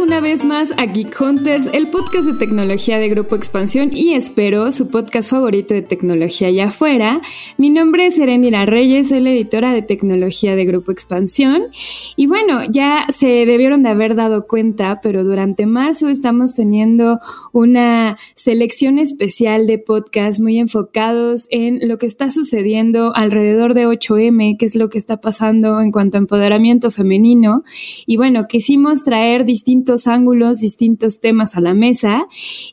Una vez más a Geek Hunters, el podcast de tecnología de Grupo Expansión y espero su podcast favorito de tecnología allá afuera. Mi nombre es Erendira Reyes, soy la editora de tecnología de Grupo Expansión y bueno, ya se debieron de haber dado cuenta, pero durante marzo estamos teniendo una selección especial de podcasts muy enfocados en lo que está sucediendo alrededor de 8M, que es lo que está pasando en cuanto a empoderamiento femenino y bueno, quisimos traer distintos ángulos, distintos temas a la mesa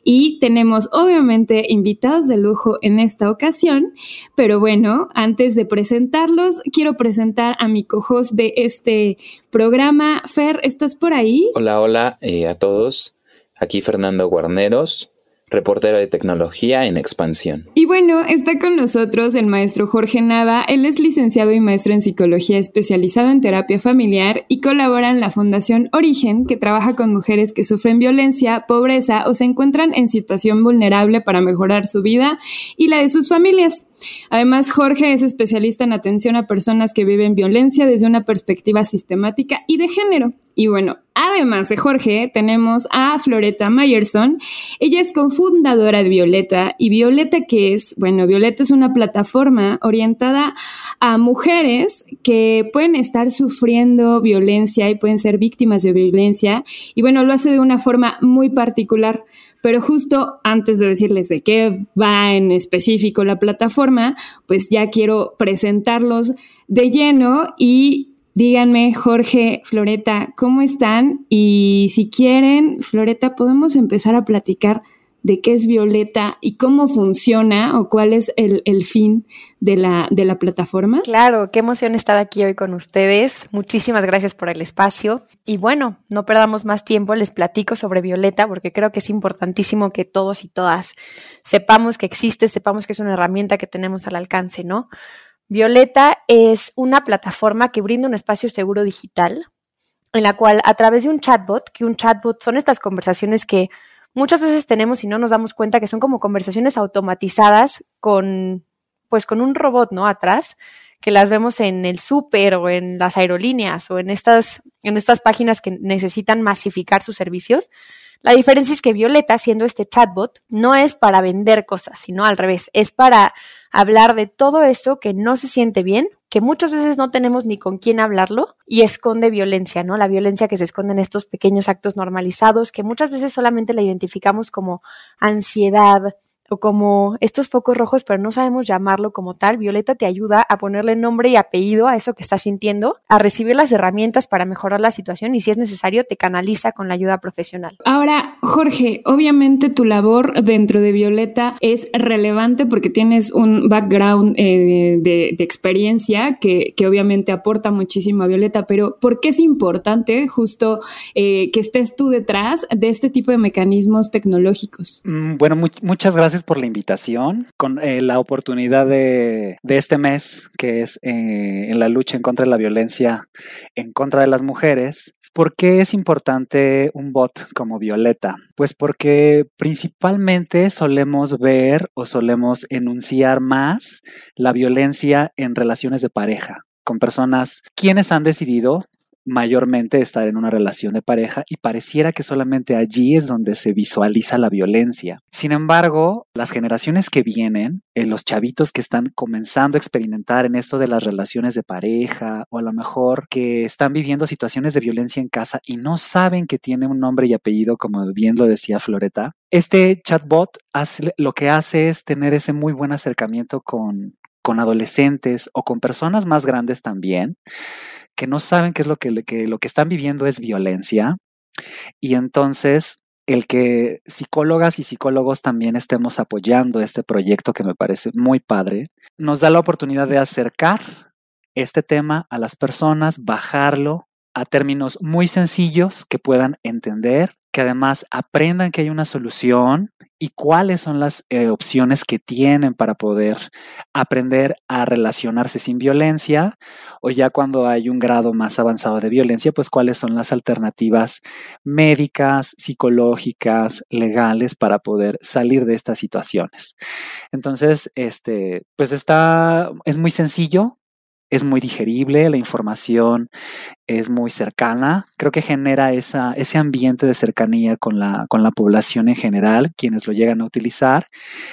y tenemos obviamente invitados de lujo en esta ocasión, pero bueno, antes de presentarlos, quiero presentar a mi co-host de este programa. Fer, ¿estás por ahí? Hola, hola eh, a todos. Aquí Fernando Guarneros reportero de tecnología en expansión. Y bueno, está con nosotros el maestro Jorge Nava. Él es licenciado y maestro en psicología especializado en terapia familiar y colabora en la Fundación Origen, que trabaja con mujeres que sufren violencia, pobreza o se encuentran en situación vulnerable para mejorar su vida y la de sus familias. Además, Jorge es especialista en atención a personas que viven violencia desde una perspectiva sistemática y de género. Y bueno, además de Jorge, tenemos a Floreta Mayerson. Ella es cofundadora de Violeta. ¿Y Violeta qué es? Bueno, Violeta es una plataforma orientada a mujeres que pueden estar sufriendo violencia y pueden ser víctimas de violencia. Y bueno, lo hace de una forma muy particular. Pero justo antes de decirles de qué va en específico la plataforma, pues ya quiero presentarlos de lleno y díganme, Jorge, Floreta, ¿cómo están? Y si quieren, Floreta, podemos empezar a platicar de qué es Violeta y cómo funciona o cuál es el, fin de la, de la plataforma. Claro, qué emoción estar aquí hoy con ustedes. Muchísimas gracias por el espacio. Y bueno, no perdamos más tiempo, les platico sobre Violeta porque creo que es importantísimo que todos y todas sepamos que existe, sepamos que es una herramienta que tenemos al alcance, ¿no? Violeta es una plataforma que brinda un espacio seguro digital en la cual a través de un chatbot, que un chatbot son estas conversaciones que muchas veces tenemos y no nos damos cuenta que son como conversaciones automatizadas con, pues con un robot, ¿no? Atrás, que las vemos en el súper o en las aerolíneas o en estas, en estas páginas que necesitan masificar sus servicios. La diferencia es que Violeta, siendo este chatbot, no es para vender cosas, sino al revés, es para hablar de todo eso que no se siente bien, que muchas veces no tenemos ni con quién hablarlo y esconde violencia, ¿no? La violencia que se esconde en estos pequeños actos normalizados que muchas veces solamente la identificamos como ansiedad, o como estos focos rojos, pero no sabemos llamarlo como tal, Violeta te ayuda a ponerle nombre y apellido a eso que estás sintiendo, a recibir las herramientas para mejorar la situación y si es necesario te canaliza con la ayuda profesional. Ahora, Jorge, obviamente tu labor dentro de Violeta es relevante porque tienes un background eh, de, experiencia que, obviamente aporta muchísimo a Violeta, pero ¿por qué es importante justo eh, que estés tú detrás de este tipo de mecanismos tecnológicos? Mm, bueno, muchas gracias por la invitación, con eh, la oportunidad de, este mes, que es eh, en la lucha en contra de la violencia en contra de las mujeres. ¿Por qué es importante un bot como Violeta? Pues porque principalmente solemos ver o solemos enunciar más la violencia en relaciones de pareja con personas quienes han decidido mayormente estar en una relación de pareja y pareciera que solamente allí es donde se visualiza la violencia. Sin embargo, las generaciones que vienen, eh, los chavitos que están comenzando a experimentar en esto de las relaciones de pareja o a lo mejor que están viviendo situaciones de violencia en casa y no saben que tiene un nombre y apellido como bien lo decía Floreta, este chatbot lo que hace es tener ese muy buen acercamiento con, con adolescentes o con personas más grandes también que no saben qué es lo que, lo que están viviendo es violencia. Y entonces el que psicólogas y psicólogos también estemos apoyando este proyecto que me parece muy padre, nos da la oportunidad de acercar este tema a las personas, bajarlo a términos muy sencillos que puedan entender que además aprendan que hay una solución y cuáles son las eh, opciones que tienen para poder aprender a relacionarse sin violencia o ya cuando hay un grado más avanzado de violencia, pues cuáles son las alternativas médicas, psicológicas, legales para poder salir de estas situaciones. Entonces, este, pues está, es muy sencillo, es muy digerible, la información es muy cercana. Creo que genera esa, ese ambiente de cercanía con la, con la población en general, quienes lo llegan a utilizar.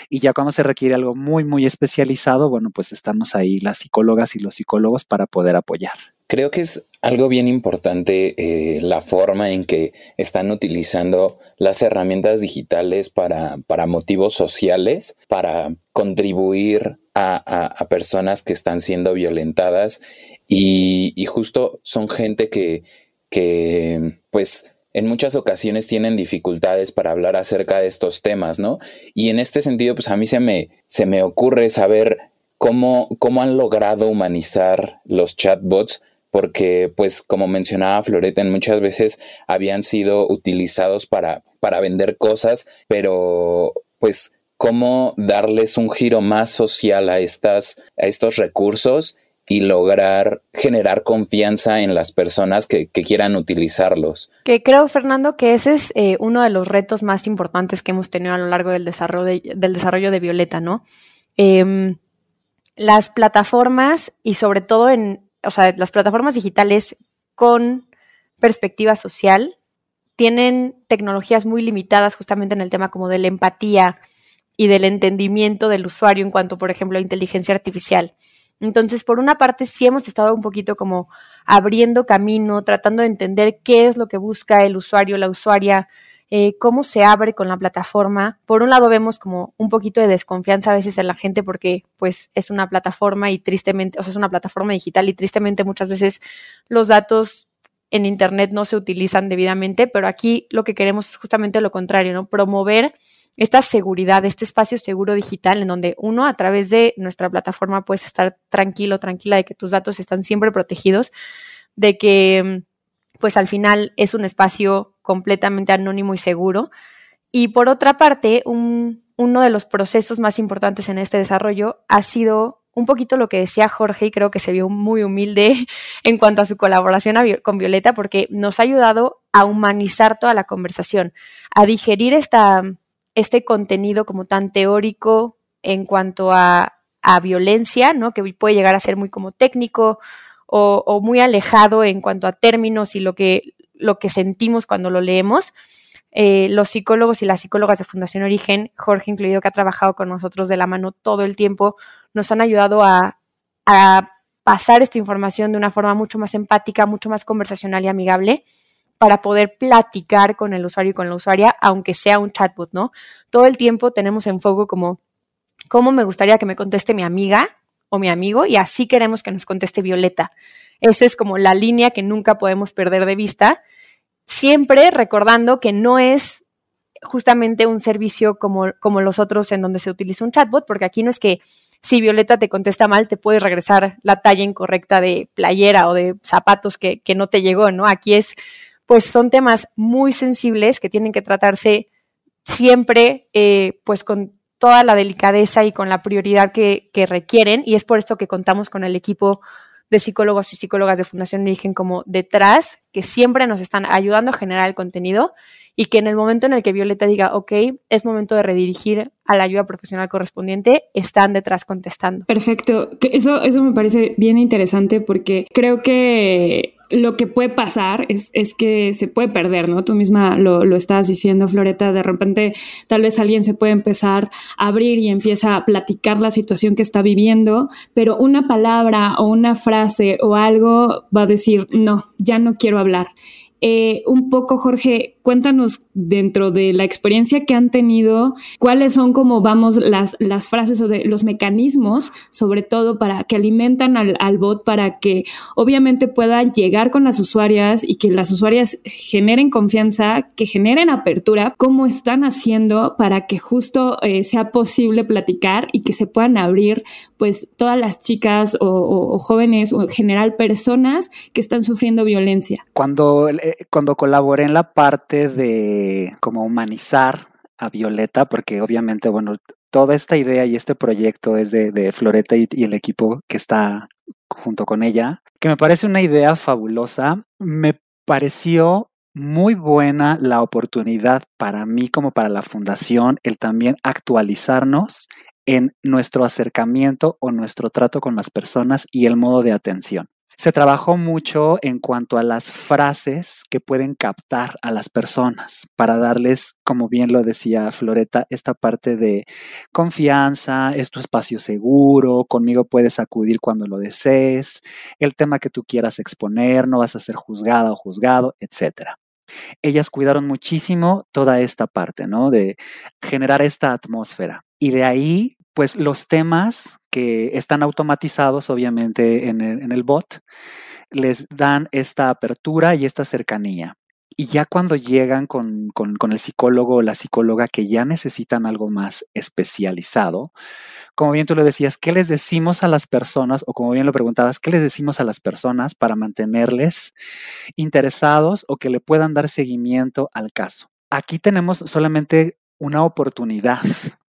Y ya cuando se requiere algo muy, muy especializado, bueno, pues estamos ahí las psicólogas y los psicólogos para poder apoyar. Creo que es algo bien importante eh, la forma en que están utilizando las herramientas digitales para, para motivos sociales, para contribuir a, personas que están siendo violentadas y, justo son gente que, que, pues, en muchas ocasiones tienen dificultades para hablar acerca de estos temas, ¿no? Y en este sentido, pues a mí se me, se me ocurre saber cómo, cómo han logrado humanizar los chatbots porque pues como mencionaba Floreta, muchas veces habían sido utilizados para, para vender cosas, pero pues cómo darles un giro más social a, estas, a estos recursos y lograr generar confianza en las personas que, quieran utilizarlos. Que creo, Fernando, que ese es eh, uno de los retos más importantes que hemos tenido a lo largo del desarrollo de, del desarrollo de Violeta, ¿no? Em, las plataformas y sobre todo en, o sea, las plataformas digitales con perspectiva social tienen tecnologías muy limitadas justamente en el tema como de la empatía, y del entendimiento del usuario en cuanto, por ejemplo, a inteligencia artificial. Entonces, por una parte, sí hemos estado un poquito como abriendo camino, tratando de entender qué es lo que busca el usuario, la usuaria, eh, cómo se abre con la plataforma. Por un lado, vemos como un poquito de desconfianza a veces en la gente porque, pues, es una plataforma y tristemente, o sea, es una plataforma digital y tristemente muchas veces los datos en Internet no se utilizan debidamente, pero aquí lo que queremos es justamente lo contrario, ¿no? Promover esta seguridad, este espacio seguro digital en donde uno a través de nuestra plataforma puedes estar tranquilo, tranquila de que tus datos están siempre protegidos, de que pues al final es un espacio completamente anónimo y seguro. Y por otra parte, uno de los procesos más importantes en este desarrollo ha sido un poquito lo que decía Jorge y creo que se vio muy humilde en cuanto a su colaboración con Violeta porque nos ha ayudado a humanizar toda la conversación, a digerir esta, este contenido como tan teórico en cuanto a, violencia, ¿no? Que puede llegar a ser muy como técnico o, muy alejado en cuanto a términos y lo que, lo que sentimos cuando lo leemos. Eh, los psicólogos y las psicólogas de Fundación Origen, Jorge incluido, que ha trabajado con nosotros de la mano todo el tiempo, nos han ayudado a, a pasar esta información de una forma mucho más empática, mucho más conversacional y amigable para poder platicar con el usuario y con la usuaria, aunque sea un chatbot, ¿no? Todo el tiempo tenemos en foco como, ¿cómo me gustaría que me conteste mi amiga o mi amigo? Y así queremos que nos conteste Violeta. Esa es como la línea que nunca podemos perder de vista, siempre recordando que no es justamente un servicio como, como los otros en donde se utiliza un chatbot, porque aquí no es que si Violeta te contesta mal, te puede regresar la talla incorrecta de playera o de zapatos que, que no te llegó, ¿no? Aquí es pues son temas muy sensibles que tienen que tratarse siempre eh, pues con toda la delicadeza y con la prioridad que, que, requieren y es por esto que contamos con el equipo de psicólogos y psicólogas de Fundación Origen como detrás, que siempre nos están ayudando a generar el contenido y que en el momento en el que Violeta diga, ok, es momento de redirigir a la ayuda profesional correspondiente, están detrás contestando. Perfecto. Eso, eso me parece bien interesante porque creo que lo que puede pasar es, es, que se puede perder, ¿no? Tú misma lo, lo estabas diciendo, Floreta, de repente tal vez alguien se puede empezar a abrir y empieza a platicar la situación que está viviendo, pero una palabra o una frase o algo va a decir, no, ya no quiero hablar. Eh, un poco, Jorge, cuéntanos dentro de la experiencia que han tenido, cuáles son como vamos las, las frases o de los mecanismos, sobre todo para que alimentan al, al, bot para que obviamente pueda llegar con las usuarias y que las usuarias generen confianza, que generen apertura, cómo están haciendo para que justo eh, sea posible platicar y que se puedan abrir pues todas las chicas o, jóvenes o en general personas que están sufriendo violencia. Cuando, eh, cuando colaboré en la parte de como humanizar a Violeta, porque obviamente, bueno, toda esta idea y este proyecto es de, Floreta y, y, el equipo que está junto con ella, que me parece una idea fabulosa. Me pareció muy buena la oportunidad para mí como para la fundación el también actualizarnos en nuestro acercamiento o nuestro trato con las personas y el modo de atención. Se trabajó mucho en cuanto a las frases que pueden captar a las personas para darles, como bien lo decía Floreta, esta parte de confianza, es tu espacio seguro, conmigo puedes acudir cuando lo desees, el tema que tú quieras exponer, no vas a ser juzgada o juzgado, etc. Ellas cuidaron muchísimo toda esta parte, ¿no? De generar esta atmósfera. Y de ahí pues los temas que están automatizados obviamente en el, bot les dan esta apertura y esta cercanía. Y ya cuando llegan con, el psicólogo o la psicóloga que ya necesitan algo más especializado, como bien tú lo decías, ¿qué les decimos a las personas? O como bien lo preguntabas, ¿qué les decimos a las personas para mantenerles interesados o que le puedan dar seguimiento al caso? Aquí tenemos solamente una oportunidad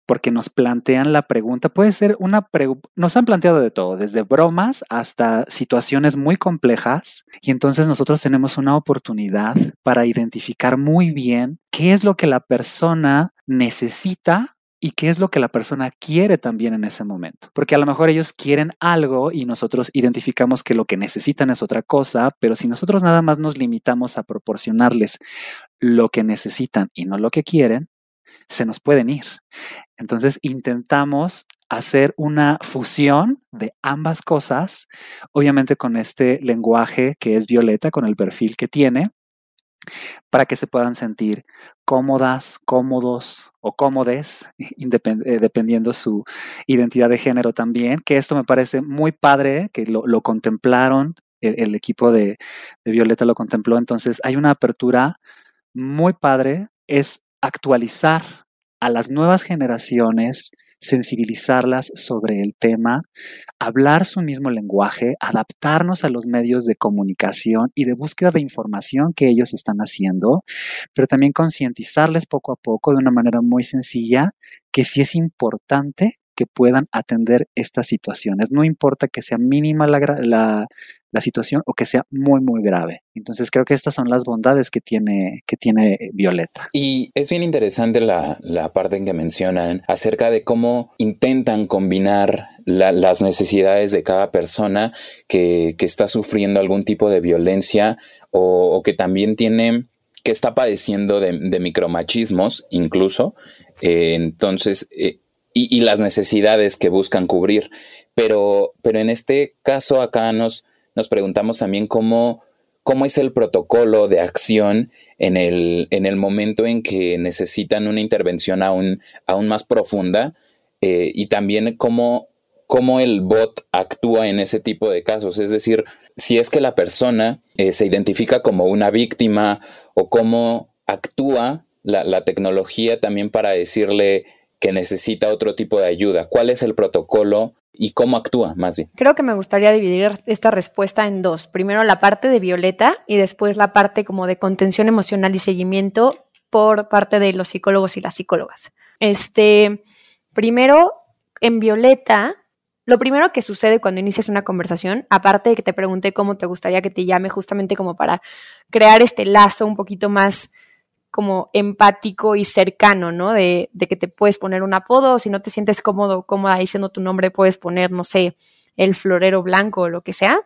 porque nos plantean la pregunta, puede ser una pregunta, nos han planteado de todo, desde bromas hasta situaciones muy complejas, y entonces nosotros tenemos una oportunidad para identificar muy bien qué es lo que la persona necesita y qué es lo que la persona quiere también en ese momento. Porque a lo mejor ellos quieren algo y nosotros identificamos que lo que necesitan es otra cosa, pero si nosotros nada más nos limitamos a proporcionarles lo que necesitan y no lo que quieren, se nos pueden ir. Entonces intentamos hacer una fusión de ambas cosas, obviamente con este lenguaje que es violeta, con el perfil que tiene, para que se puedan sentir cómodas, cómodos o cómodes, eh, dependiendo su identidad de género también, que esto me parece muy padre, que lo, contemplaron, el, equipo de, de Violeta lo contempló, entonces hay una apertura muy padre, es actualizar a las nuevas generaciones, sensibilizarlas sobre el tema, hablar su mismo lenguaje, adaptarnos a los medios de comunicación y de búsqueda de información que ellos están haciendo, pero también concientizarles poco a poco de una manera muy sencilla que sí es importante que puedan atender estas situaciones. No importa que sea mínima la, la, la situación o que sea muy, muy grave. Entonces creo que estas son las bondades que tiene, que tiene Violeta. Y es bien interesante la, parte en que mencionan acerca de cómo intentan combinar las necesidades de cada persona que, está sufriendo algún tipo de violencia o, que también tiene que está padeciendo de, micromachismos incluso. Eh, entonces, eh, y, y, las necesidades que buscan cubrir. Pero, pero en este caso acá nos, nos preguntamos también cómo, cómo es el protocolo de acción en el, en el momento en que necesitan una intervención aún, aún más profunda eh, y también cómo, cómo, el bot actúa en ese tipo de casos. Es decir, si es que la persona eh, se identifica como una víctima o cómo actúa la, la tecnología también para decirle que necesita otro tipo de ayuda. ¿Cuál es el protocolo y cómo actúa más bien. Creo que me gustaría dividir esta respuesta en dos. Primero la parte de Violeta y después la parte como de contención emocional y seguimiento por parte de los psicólogos y las psicólogas. Este, primero, en Violeta, lo primero que sucede cuando inicias una conversación, aparte de que te pregunté cómo te gustaría que te llame, justamente como para crear este lazo un poquito más como empático y cercano, ¿no? De, que te puedes poner un apodo, si no te sientes cómodo, cómoda diciendo tu nombre, puedes poner, no sé, el florero blanco o lo que sea.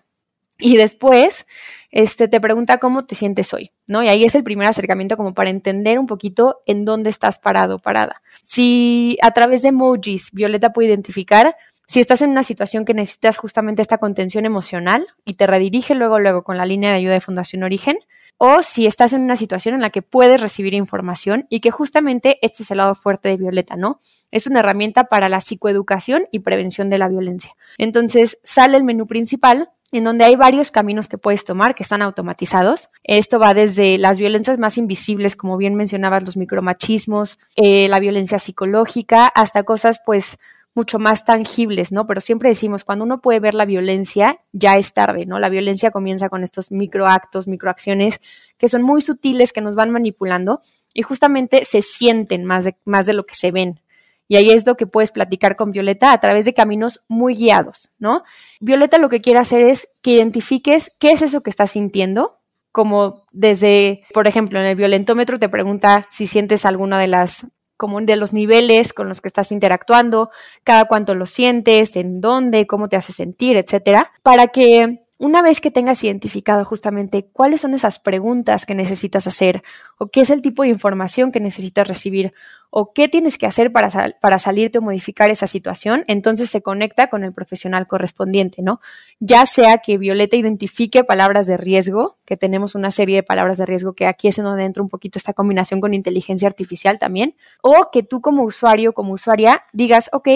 Y después, este, te pregunta cómo te sientes hoy, ¿no? Y ahí es el primer acercamiento como para entender un poquito en dónde estás parado, parada. Si a través de emojis Violeta puede identificar si estás en una situación que necesitas justamente esta contención emocional y te redirige luego, luego con la línea de ayuda de Fundación Origen, o si estás en una situación en la que puedes recibir información y que justamente este es el lado fuerte de Violeta, ¿no? Es una herramienta para la psicoeducación y prevención de la violencia. Entonces sale el menú principal en donde hay varios caminos que puedes tomar que están automatizados. Esto va desde las violencias más invisibles, como bien mencionabas, los micromachismos, eh, la violencia psicológica, hasta cosas pues mucho más tangibles, ¿no? Pero siempre decimos, cuando uno puede ver la violencia, ya es tarde, ¿no? La violencia comienza con estos microactos, microacciones que son muy sutiles, que nos van manipulando y justamente se sienten más de, más de lo que se ven. Y ahí es lo que puedes platicar con Violeta a través de caminos muy guiados, ¿no? Violeta lo que quiere hacer es que identifiques qué es eso que estás sintiendo, como desde, por ejemplo, en el violentómetro te pregunta si sientes alguna de las como de los niveles con los que estás interactuando, cada cuánto lo sientes, en dónde, cómo te hace sentir, etcétera, para que una vez que tengas identificado justamente cuáles son esas preguntas que necesitas hacer o qué es el tipo de información que necesitas recibir o qué tienes que hacer para, para salirte o modificar esa situación, entonces se conecta con el profesional correspondiente, ¿no? Ya sea que Violeta identifique palabras de riesgo, que tenemos una serie de palabras de riesgo que aquí es en donde entra un poquito esta combinación con inteligencia artificial también, o que tú como usuario, como usuaria, digas, ok,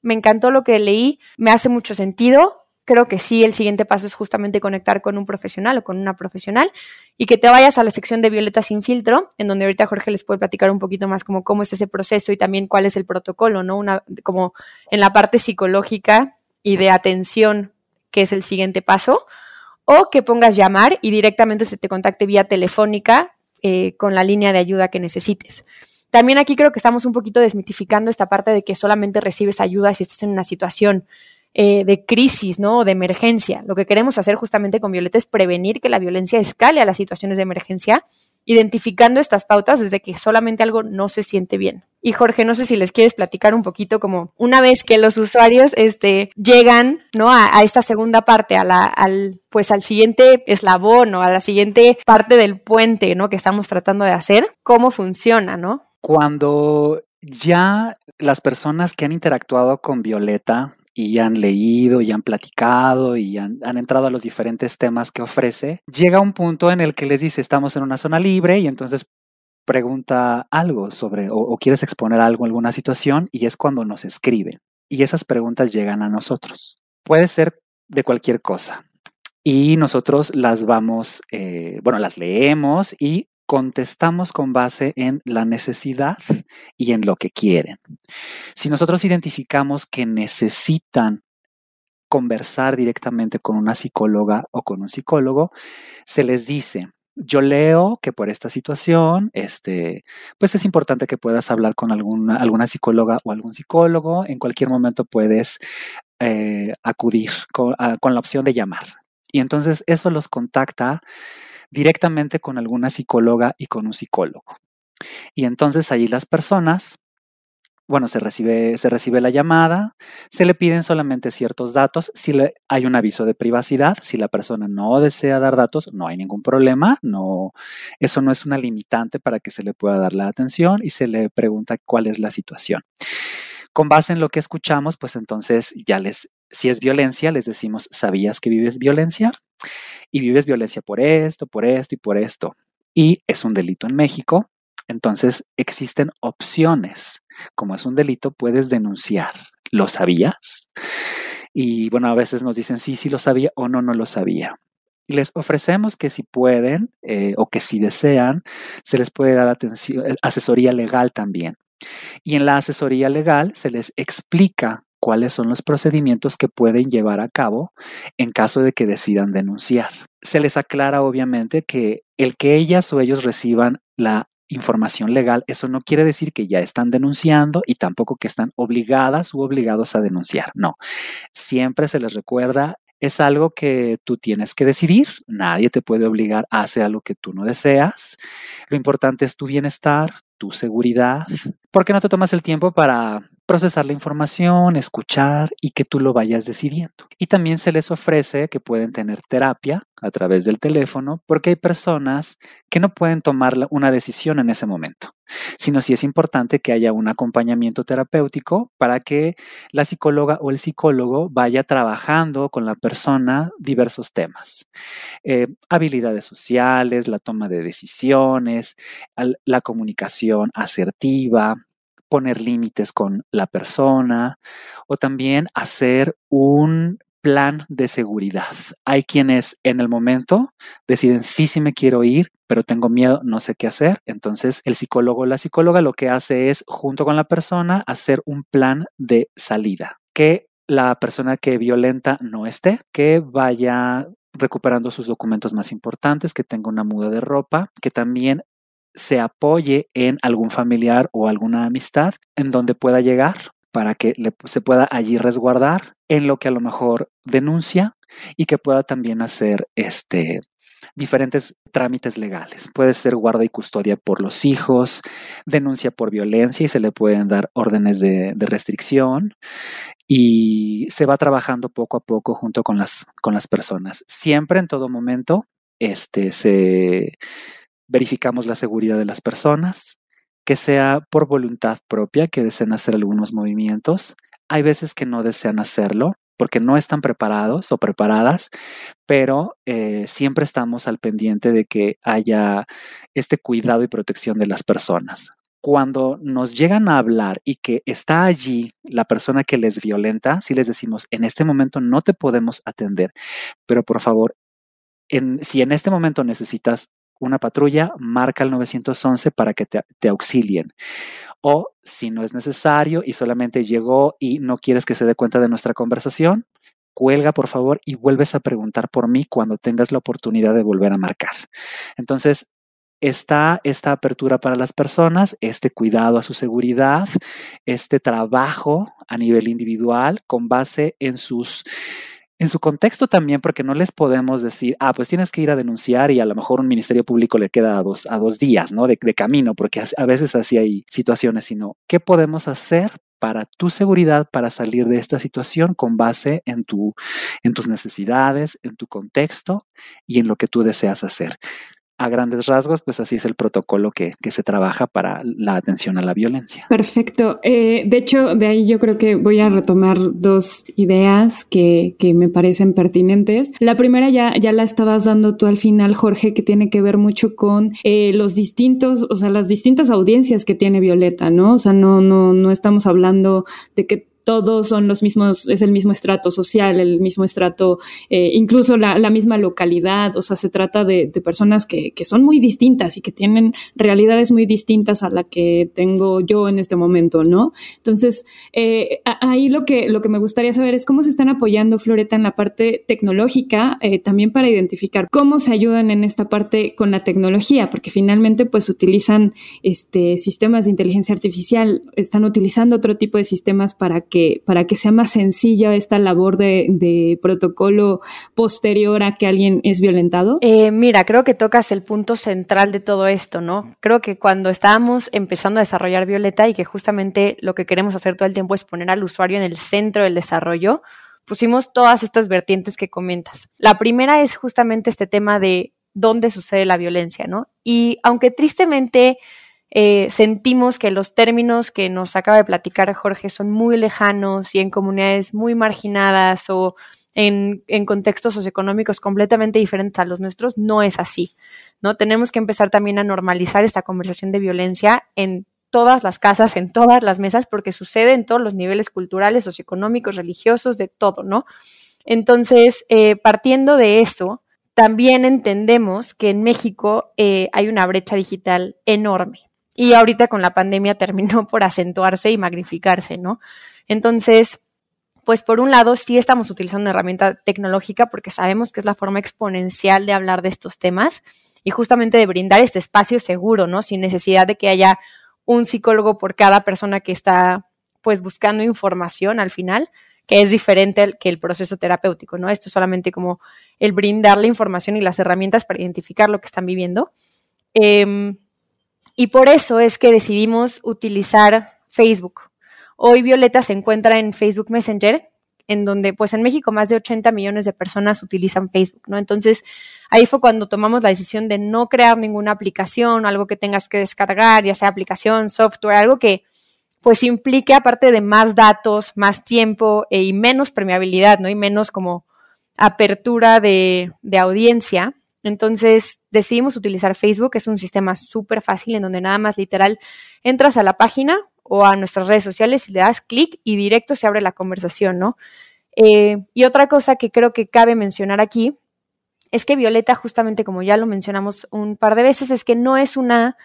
me encantó lo que leí, me hace mucho sentido, creo que sí, el siguiente paso es justamente conectar con un profesional o con una profesional y que te vayas a la sección de Violeta sin filtro, en donde ahorita Jorge les puede platicar un poquito más como cómo es ese proceso y también cuál es el protocolo, ¿no? Una, como en la parte psicológica y de atención, que es el siguiente paso, o que pongas llamar y directamente se te contacte vía telefónica eh, con la línea de ayuda que necesites. También aquí creo que estamos un poquito desmitificando esta parte de que solamente recibes ayuda si estás en una situación eh, de crisis, ¿no? de emergencia. Lo que queremos hacer justamente con Violeta es prevenir que la violencia escale a las situaciones de emergencia, identificando estas pautas desde que solamente algo no se siente bien. Y Jorge, no sé si les quieres platicar un poquito como una vez que los usuarios este, llegan ¿no? a, esta segunda parte, a la, al, pues al siguiente eslabón o a la siguiente parte del puente ¿no? que estamos tratando de hacer, cómo funciona, ¿no? Cuando ya las personas que han interactuado con Violeta y han leído y han platicado y han, entrado a los diferentes temas que ofrece, llega un punto en el que les dice estamos en una zona libre y entonces pregunta algo sobre o, quieres exponer algo, alguna situación y es cuando nos escriben y esas preguntas llegan a nosotros. Puede ser de cualquier cosa y nosotros las vamos, eh, bueno, las leemos y contestamos con base en la necesidad y en lo que quieren. Si nosotros identificamos que necesitan conversar directamente con una psicóloga o con un psicólogo, se les dice, yo leo que por esta situación, este, pues es importante que puedas hablar con alguna, alguna psicóloga o algún psicólogo. En cualquier momento puedes eh, acudir con, con la opción de llamar. Y entonces eso los contacta directamente con alguna psicóloga y con un psicólogo. Y entonces ahí las personas, bueno, se recibe, se recibe la llamada, se le piden solamente ciertos datos, si hay un aviso de privacidad, si la persona no desea dar datos, no hay ningún problema, no, eso no es una limitante para que se le pueda dar la atención y se le pregunta cuál es la situación. Con base en lo que escuchamos, pues entonces ya les, si es violencia, les decimos, ¿sabías que vives violencia? y vives violencia por esto, por esto y por esto. Y es un delito en México, entonces existen opciones. Como es un delito, puedes denunciar. ¿Lo sabías? Y bueno, a veces nos dicen sí, sí lo sabía o no, no lo sabía. Y les ofrecemos que si pueden eh, o que si desean, se les puede dar atención, eh, asesoría legal también. Y en la asesoría legal se les explica cuáles son los procedimientos que pueden llevar a cabo en caso de que decidan denunciar. Se les aclara obviamente que el que ellas o ellos reciban la información legal, eso no quiere decir que ya están denunciando y tampoco que están obligadas u obligados a denunciar. No, siempre se les recuerda, es algo que tú tienes que decidir, nadie te puede obligar a hacer algo que tú no deseas. Lo importante es tu bienestar, tu seguridad. ¿Por qué no te tomas el tiempo para procesar la información, escuchar y que tú lo vayas decidiendo. Y también se les ofrece que pueden tener terapia a través del teléfono porque hay personas que no pueden tomar una decisión en ese momento, sino si es importante que haya un acompañamiento terapéutico para que la psicóloga o el psicólogo vaya trabajando con la persona diversos temas. Eh, habilidades sociales, la toma de decisiones, la comunicación asertiva, poner límites con la persona o también hacer un plan de seguridad. Hay quienes en el momento deciden sí, sí me quiero ir, pero tengo miedo, no sé qué hacer. Entonces el psicólogo o la psicóloga lo que hace es, junto con la persona, hacer un plan de salida. Que la persona que violenta no esté, que vaya recuperando sus documentos más importantes, que tenga una muda de ropa, que también se apoye en algún familiar o alguna amistad en donde pueda llegar para que se pueda allí resguardar en lo que a lo mejor denuncia y que pueda también hacer este diferentes trámites legales. Puede ser guarda y custodia por los hijos, denuncia por violencia y se le pueden dar órdenes de, de restricción y se va trabajando poco a poco junto con las, con las personas. Siempre en todo momento este, se verificamos la seguridad de las personas, que sea por voluntad propia, que deseen hacer algunos movimientos. Hay veces que no desean hacerlo porque no están preparados o preparadas, pero eh, siempre estamos al pendiente de que haya este cuidado y protección de las personas. Cuando nos llegan a hablar y que está allí la persona que les violenta, si les decimos, en este momento no te podemos atender, pero por favor, si en este momento necesitas una patrulla, marca el 911 para que te, auxilien. O si no es necesario y solamente llegó y no quieres que se dé cuenta de nuestra conversación, cuelga por favor y vuelves a preguntar por mí cuando tengas la oportunidad de volver a marcar. Entonces, está esta apertura para las personas, este cuidado a su seguridad, este trabajo a nivel individual con base en sus en su contexto también, porque no les podemos decir, ah, pues tienes que ir a denunciar y a lo mejor un ministerio público le queda a dos, días, ¿no? De, de camino, porque a veces así hay situaciones, sino, ¿qué podemos hacer para tu seguridad, para salir de esta situación con base en, tu, en tus necesidades, en tu contexto y en lo que tú deseas hacer a grandes rasgos, pues así es el protocolo que, se trabaja para la atención a la violencia. Perfecto. Eh, de hecho, de ahí yo creo que voy a retomar dos ideas que, me parecen pertinentes. La primera ya, ya la estabas dando tú al final, Jorge, que tiene que ver mucho con eh, los distintos, o sea, las distintas audiencias que tiene Violeta, ¿no? O sea, no, no, no estamos hablando de que todos son los mismos, es el mismo estrato social, el mismo estrato, eh, incluso la, misma localidad, o sea, se trata de, personas que, son muy distintas y que tienen realidades muy distintas a la que tengo yo en este momento, ¿no? Entonces, eh, ahí lo que, lo que me gustaría saber es cómo se están apoyando, Floreta, en la parte tecnológica, eh, también para identificar cómo se ayudan en esta parte con la tecnología, porque finalmente, pues, utilizan este, sistemas de inteligencia artificial, están utilizando otro tipo de sistemas para que, para que sea más sencilla esta labor de, protocolo posterior a que alguien es violentado? Eh, mira, creo que tocas el punto central de todo esto, ¿no? Creo que cuando estábamos empezando a desarrollar Violeta y que justamente lo que queremos hacer todo el tiempo es poner al usuario en el centro del desarrollo, pusimos todas estas vertientes que comentas. La primera es justamente este tema de dónde sucede la violencia, ¿no? Y aunque tristemente eh, sentimos que los términos que nos acaba de platicar Jorge son muy lejanos y en comunidades muy marginadas o en, contextos socioeconómicos completamente diferentes a los nuestros, no es así, ¿no? Tenemos que empezar también a normalizar esta conversación de violencia en todas las casas, en todas las mesas, porque sucede en todos los niveles culturales, socioeconómicos, religiosos, de todo, ¿no? Entonces, eh, partiendo de eso, también entendemos que en México eh, hay una brecha digital enorme, y ahorita con la pandemia terminó por acentuarse y magnificarse, ¿no? Entonces, pues por un lado sí estamos utilizando una herramienta tecnológica porque sabemos que es la forma exponencial de hablar de estos temas y justamente de brindar este espacio seguro, ¿no? Sin necesidad de que haya un psicólogo por cada persona que está pues buscando información al final, que es diferente que el proceso terapéutico, ¿no? Esto es solamente como el brindar la información y las herramientas para identificar lo que están viviendo. Eh, y por eso es que decidimos utilizar Facebook. Hoy Violeta se encuentra en Facebook Messenger, en donde pues en México más de 80 millones de personas utilizan Facebook, ¿no? Entonces ahí fue cuando tomamos la decisión de no crear ninguna aplicación, algo que tengas que descargar, ya sea aplicación, software, algo que pues implique aparte de más datos, más tiempo eh, y menos permeabilidad, ¿no? Y menos como apertura de, de audiencia, entonces decidimos utilizar Facebook, es un sistema súper fácil en donde nada más literal entras a la página o a nuestras redes sociales y le das clic y directo se abre la conversación, ¿no? Eh, y otra cosa que creo que cabe mencionar aquí es que Violeta, justamente como ya lo mencionamos un par de veces, es que no es una,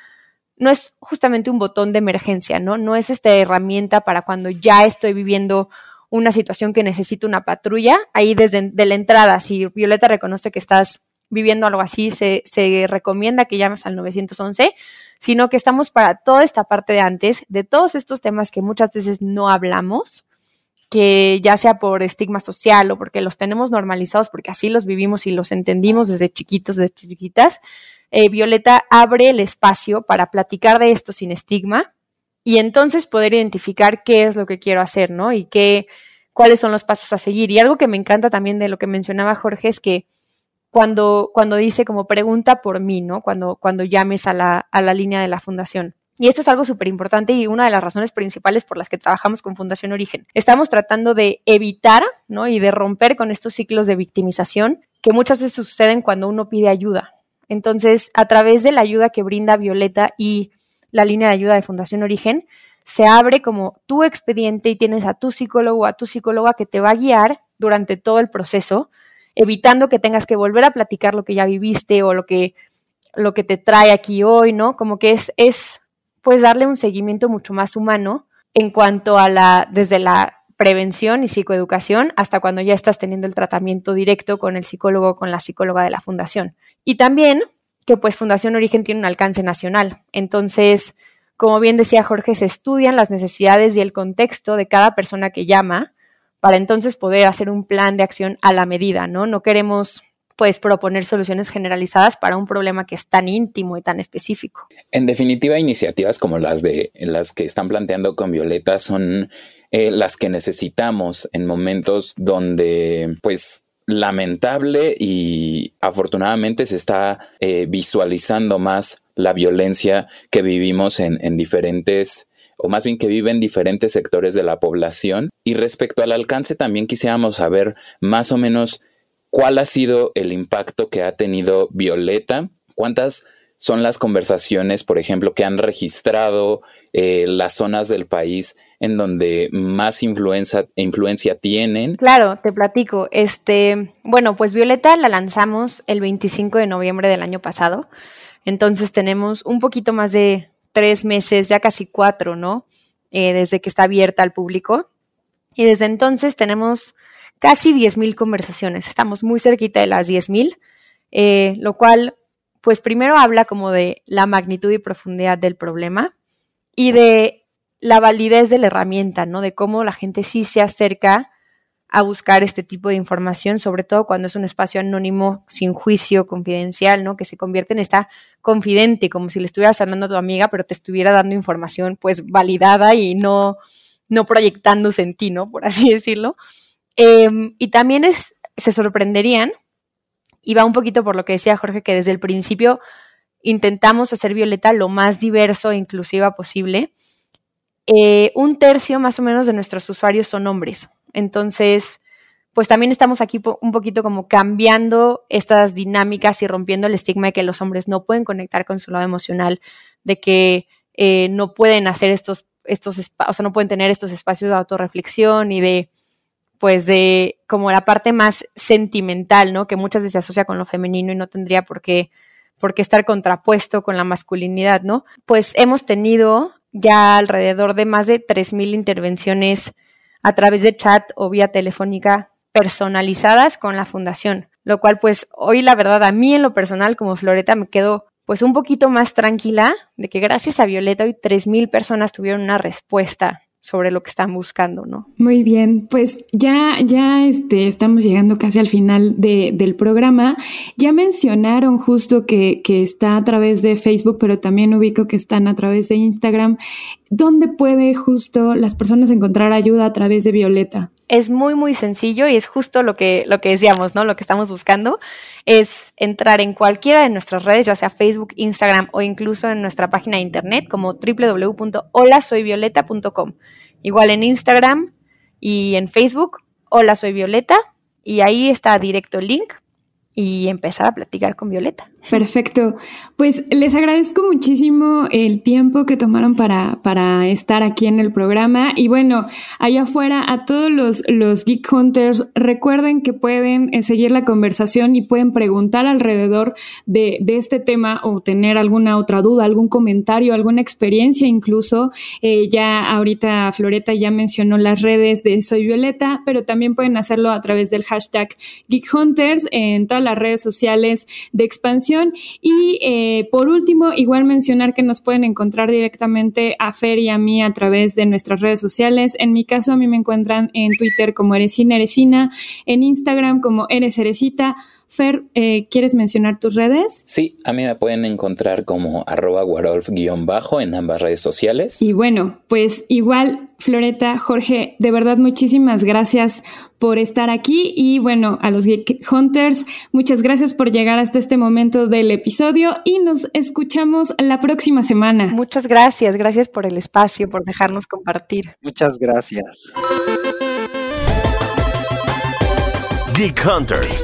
no es justamente un botón de emergencia, ¿no? No es esta herramienta para cuando ya estoy viviendo una situación que necesito una patrulla. Ahí desde de la entrada, si Violeta reconoce que estás viviendo algo así, se, se recomienda que llames al 911, sino que estamos para toda esta parte de antes, de todos estos temas que muchas veces no hablamos, que ya sea por estigma social o porque los tenemos normalizados, porque así los vivimos y los entendimos desde chiquitos, desde chiquitas, eh, Violeta abre el espacio para platicar de esto sin estigma y entonces poder identificar qué es lo que quiero hacer, ¿no? Y qué, cuáles son los pasos a seguir. Y algo que me encanta también de lo que mencionaba Jorge es que cuando, cuando dice como pregunta por mí, ¿no? Cuando, cuando llames a la, a la línea de la fundación. Y esto es algo súper importante y una de las razones principales por las que trabajamos con Fundación Origen. Estamos tratando de evitar ¿no? y de romper con estos ciclos de victimización que muchas veces suceden cuando uno pide ayuda. Entonces, a través de la ayuda que brinda Violeta y la línea de ayuda de Fundación Origen, se abre como tu expediente y tienes a tu psicólogo o a tu psicóloga que te va a guiar durante todo el proceso, evitando que tengas que volver a platicar lo que ya viviste o lo que, lo que te trae aquí hoy, ¿no? Como que es, es pues darle un seguimiento mucho más humano en cuanto a la, desde la prevención y psicoeducación hasta cuando ya estás teniendo el tratamiento directo con el psicólogo o con la psicóloga de la fundación. Y también que pues Fundación Origen tiene un alcance nacional. Entonces, como bien decía Jorge, se estudian las necesidades y el contexto de cada persona que llama para entonces poder hacer un plan de acción a la medida, ¿no? No queremos pues proponer soluciones generalizadas para un problema que es tan íntimo y tan específico. En definitiva, iniciativas como las de las que están planteando con Violeta son eh, las que necesitamos en momentos donde, pues, lamentable y afortunadamente se está eh, visualizando más la violencia que vivimos en, en diferentes o más bien que viven diferentes sectores de la población. Y respecto al alcance, también quisiéramos saber más o menos ¿Cuál ha sido el impacto que ha tenido Violeta? ¿Cuántas son las conversaciones, por ejemplo, que han registrado eh, las zonas del país en donde más influencia, influencia tienen? Claro, te platico. Este, bueno, pues Violeta la lanzamos el 25 de noviembre del año pasado. Entonces tenemos un poquito más de tres meses, ya casi cuatro, ¿no? Eh, desde que está abierta al público. Y desde entonces tenemos casi 10.000 conversaciones. Estamos muy cerquita de las 10.000, eh, lo cual, pues primero habla como de la magnitud y profundidad del problema y de la validez de la herramienta, ¿no? De cómo la gente sí se acerca a buscar este tipo de información, sobre todo cuando es un espacio anónimo, sin juicio, confidencial, ¿no? Que se convierte en esta confidente, como si le estuvieras hablando a tu amiga, pero te estuviera dando información, pues, validada y no, no proyectándose en ti, ¿no? Por así decirlo. Em, y también es, se sorprenderían, y va un poquito por lo que decía Jorge, que desde el principio intentamos hacer Violeta lo más diverso e inclusiva posible. Eh, un tercio más o menos de nuestros usuarios son hombres. Entonces, pues también estamos aquí un poquito como cambiando estas dinámicas y rompiendo el estigma de que los hombres no pueden conectar con su lado emocional, de que eh, no pueden hacer estos, estos o sea, no pueden tener estos espacios de autorreflexión y de pues de como la parte más sentimental, ¿no? Que muchas veces se asocia con lo femenino y no tendría por qué, por qué estar contrapuesto con la masculinidad, ¿no? Pues hemos tenido ya alrededor de más de 3.000 intervenciones a través de chat o vía telefónica personalizadas con la fundación, lo cual pues hoy la verdad a mí en lo personal como Floreta me quedo pues un poquito más tranquila de que gracias a Violeta hoy 3.000 personas tuvieron una respuesta sobre lo que están buscando, ¿no? Muy bien, pues ya, ya este, estamos llegando casi al final de, del programa. Ya mencionaron justo que, que, está a través de Facebook, pero también ubico que están a través de Instagram. ¿Dónde puede justo las personas encontrar ayuda a través de Violeta? Es muy, muy sencillo y es justo lo que, lo que decíamos, ¿no? Lo que estamos buscando es entrar en cualquiera de nuestras redes, ya sea Facebook, Instagram o incluso en nuestra página de internet como www.holasoyvioleta.com. Igual en Instagram y en Facebook, Hola Soy Violeta, y ahí está directo el link y empezar a platicar con Violeta. Perfecto. Pues les agradezco muchísimo el tiempo que tomaron para, para estar aquí en el programa. Y bueno, allá afuera, a todos los, los Geek Hunters, recuerden que pueden eh, seguir la conversación y pueden preguntar alrededor de, de, este tema o tener alguna otra duda, algún comentario, alguna experiencia incluso. Eh, ya ahorita Floreta ya mencionó las redes de Soy Violeta, pero también pueden hacerlo a través del hashtag Geek Hunters en todas las redes sociales de expansión y eh, por último, igual mencionar que nos pueden encontrar directamente a Fer y a mí a través de nuestras redes sociales. En mi caso, a mí me encuentran en Twitter como Eresina Eresina, en Instagram como Eres Eresita. Fer, eh, ¿quieres mencionar tus redes? Sí, a mí me pueden encontrar como arroba guarolf-bajo en ambas redes sociales. Y bueno, pues igual, Floreta, Jorge, de verdad muchísimas gracias por estar aquí y bueno, a los Geek Hunters, muchas gracias por llegar hasta este momento del episodio y nos escuchamos la próxima semana. Muchas gracias, gracias por el espacio, por dejarnos compartir. Muchas gracias. Geek Hunters.